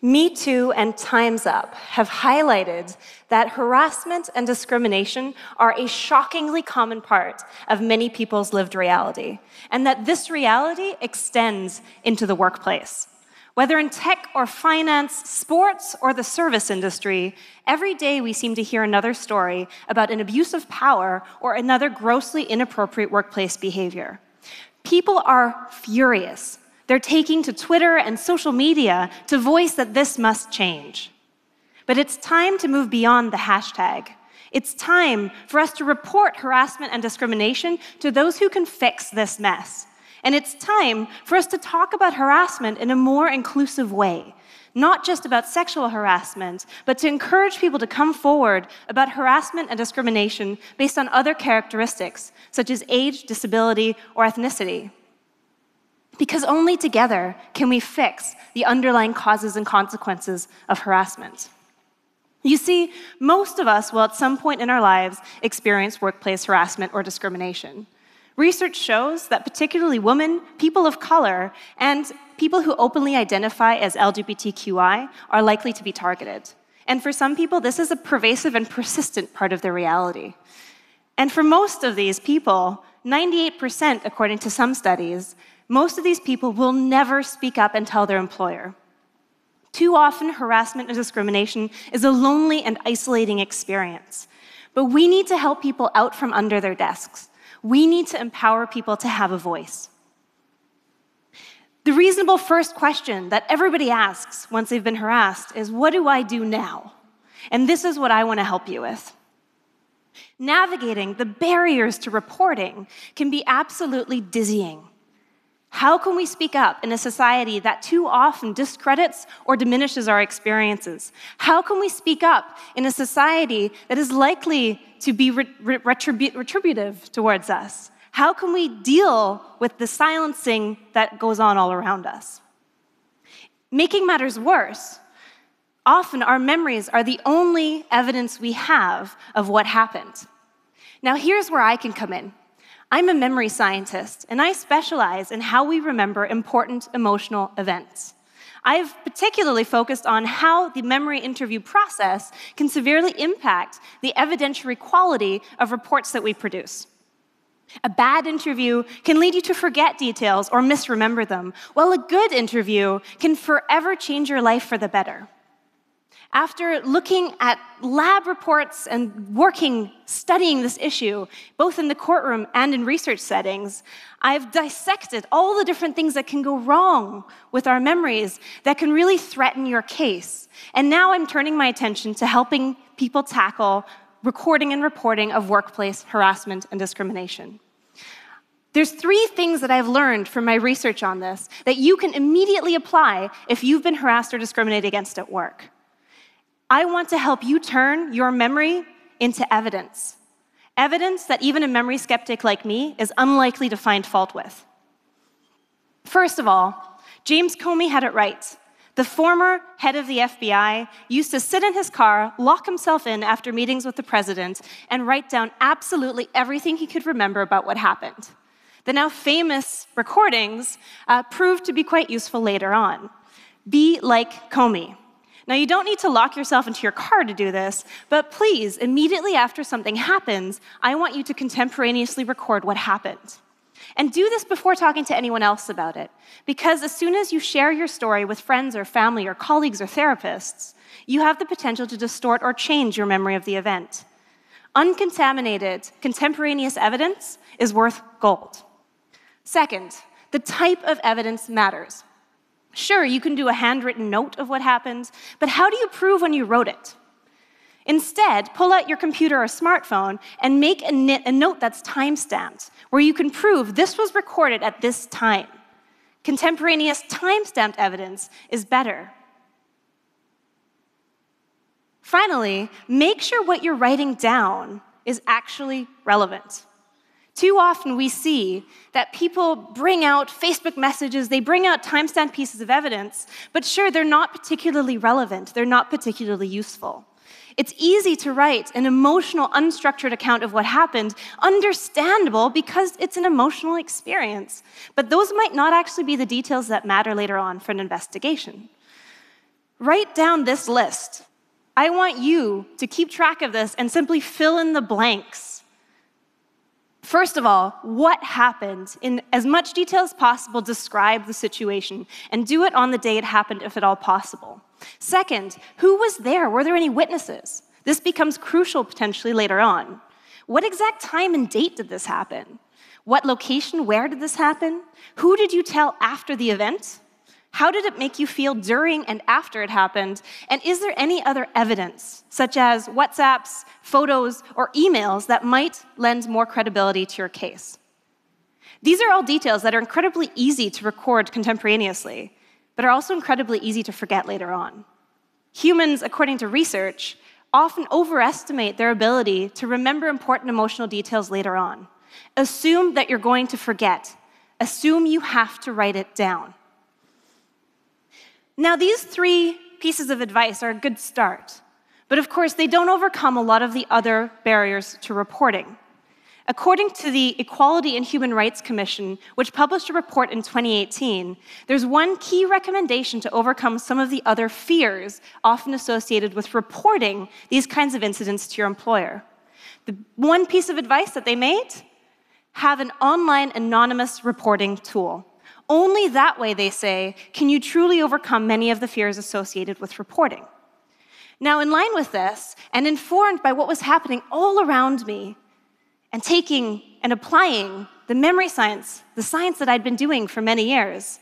Me Too and Time's Up have highlighted that harassment and discrimination are a shockingly common part of many people's lived reality, and that this reality extends into the workplace. Whether in tech or finance, sports, or the service industry, every day we seem to hear another story about an abuse of power or another grossly inappropriate workplace behavior. People are furious they're taking to Twitter and social media to voice that this must change. But it's time to move beyond the hashtag. It's time for us to report harassment and discrimination to those who can fix this mess. And it's time for us to talk about harassment in a more inclusive way, not just about sexual harassment, but to encourage people to come forward about harassment and discrimination based on other characteristics, such as age, disability, or ethnicity. Because only together can we fix the underlying causes and consequences of harassment. You see, most of us will at some point in our lives experience workplace harassment or discrimination. Research shows that particularly women, people of color, and people who openly identify as LGBTQI are likely to be targeted. And for some people, this is a pervasive and persistent part of their reality. And for most of these people, 98%, according to some studies, most of these people will never speak up and tell their employer. Too often, harassment and discrimination is a lonely and isolating experience. But we need to help people out from under their desks. We need to empower people to have a voice. The reasonable first question that everybody asks once they've been harassed is What do I do now? And this is what I want to help you with. Navigating the barriers to reporting can be absolutely dizzying. How can we speak up in a society that too often discredits or diminishes our experiences? How can we speak up in a society that is likely to be retribu retributive towards us? How can we deal with the silencing that goes on all around us? Making matters worse, often our memories are the only evidence we have of what happened. Now, here's where I can come in. I'm a memory scientist, and I specialize in how we remember important emotional events. I've particularly focused on how the memory interview process can severely impact the evidentiary quality of reports that we produce. A bad interview can lead you to forget details or misremember them, while a good interview can forever change your life for the better. After looking at lab reports and working, studying this issue, both in the courtroom and in research settings, I've dissected all the different things that can go wrong with our memories that can really threaten your case. And now I'm turning my attention to helping people tackle recording and reporting of workplace harassment and discrimination. There's three things that I've learned from my research on this that you can immediately apply if you've been harassed or discriminated against at work. I want to help you turn your memory into evidence. Evidence that even a memory skeptic like me is unlikely to find fault with. First of all, James Comey had it right. The former head of the FBI used to sit in his car, lock himself in after meetings with the president, and write down absolutely everything he could remember about what happened. The now famous recordings uh, proved to be quite useful later on. Be like Comey. Now, you don't need to lock yourself into your car to do this, but please, immediately after something happens, I want you to contemporaneously record what happened. And do this before talking to anyone else about it, because as soon as you share your story with friends or family or colleagues or therapists, you have the potential to distort or change your memory of the event. Uncontaminated, contemporaneous evidence is worth gold. Second, the type of evidence matters. Sure, you can do a handwritten note of what happened, but how do you prove when you wrote it? Instead, pull out your computer or smartphone and make a, a note that's timestamped, where you can prove this was recorded at this time. Contemporaneous time stamped evidence is better. Finally, make sure what you're writing down is actually relevant. Too often we see that people bring out Facebook messages, they bring out timestamp pieces of evidence, but sure, they're not particularly relevant, they're not particularly useful. It's easy to write an emotional, unstructured account of what happened, understandable because it's an emotional experience. But those might not actually be the details that matter later on for an investigation. Write down this list. I want you to keep track of this and simply fill in the blanks. First of all, what happened? In as much detail as possible, describe the situation and do it on the day it happened if at all possible. Second, who was there? Were there any witnesses? This becomes crucial potentially later on. What exact time and date did this happen? What location, where did this happen? Who did you tell after the event? How did it make you feel during and after it happened? And is there any other evidence, such as WhatsApps, photos, or emails, that might lend more credibility to your case? These are all details that are incredibly easy to record contemporaneously, but are also incredibly easy to forget later on. Humans, according to research, often overestimate their ability to remember important emotional details later on. Assume that you're going to forget. Assume you have to write it down. Now, these three pieces of advice are a good start, but of course, they don't overcome a lot of the other barriers to reporting. According to the Equality and Human Rights Commission, which published a report in 2018, there's one key recommendation to overcome some of the other fears often associated with reporting these kinds of incidents to your employer. The one piece of advice that they made have an online anonymous reporting tool. Only that way, they say, can you truly overcome many of the fears associated with reporting. Now, in line with this, and informed by what was happening all around me, and taking and applying the memory science, the science that I'd been doing for many years,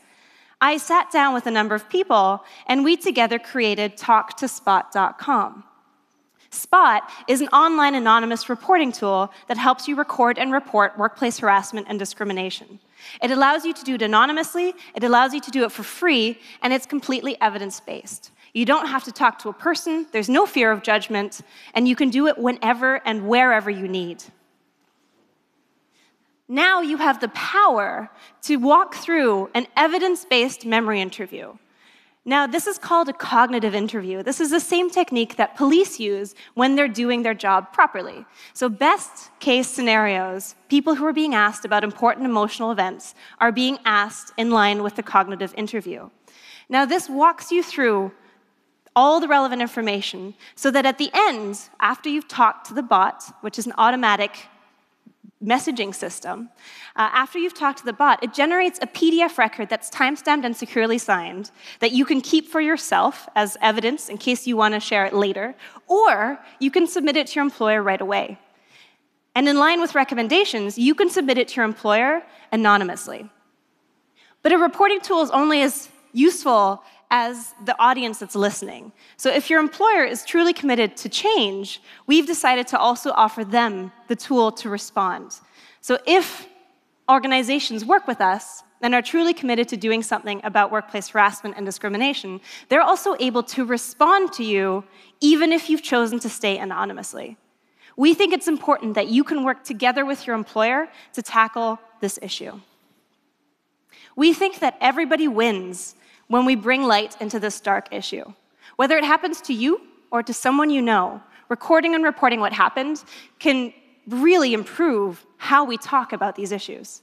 I sat down with a number of people, and we together created TalkToSpot.com. Spot is an online anonymous reporting tool that helps you record and report workplace harassment and discrimination. It allows you to do it anonymously, it allows you to do it for free, and it's completely evidence based. You don't have to talk to a person, there's no fear of judgment, and you can do it whenever and wherever you need. Now you have the power to walk through an evidence based memory interview. Now, this is called a cognitive interview. This is the same technique that police use when they're doing their job properly. So, best case scenarios, people who are being asked about important emotional events are being asked in line with the cognitive interview. Now, this walks you through all the relevant information so that at the end, after you've talked to the bot, which is an automatic messaging system, uh, after you've talked to the bot, it generates a PDF record that's timestamped and securely signed that you can keep for yourself as evidence in case you want to share it later, or you can submit it to your employer right away. And in line with recommendations, you can submit it to your employer anonymously. But a reporting tool is only as useful as the audience that's listening. So if your employer is truly committed to change, we've decided to also offer them the tool to respond. So if organizations work with us and are truly committed to doing something about workplace harassment and discrimination, they're also able to respond to you even if you've chosen to stay anonymously. We think it's important that you can work together with your employer to tackle this issue. We think that everybody wins when we bring light into this dark issue. Whether it happens to you or to someone you know, recording and reporting what happened can really improve how we talk about these issues.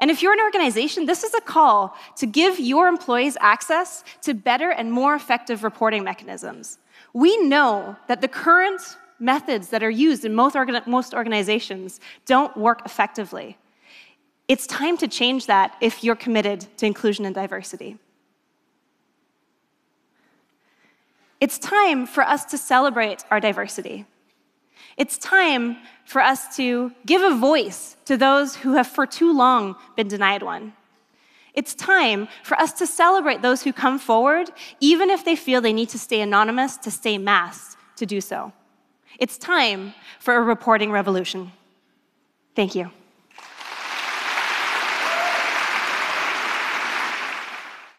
And if you're an organization, this is a call to give your employees access to better and more effective reporting mechanisms. We know that the current methods that are used in most, organ most organizations don't work effectively. It's time to change that if you're committed to inclusion and diversity. It's time for us to celebrate our diversity. It's time for us to give a voice to those who have for too long been denied one. It's time for us to celebrate those who come forward, even if they feel they need to stay anonymous, to stay masked, to do so. It's time for a reporting revolution. Thank you.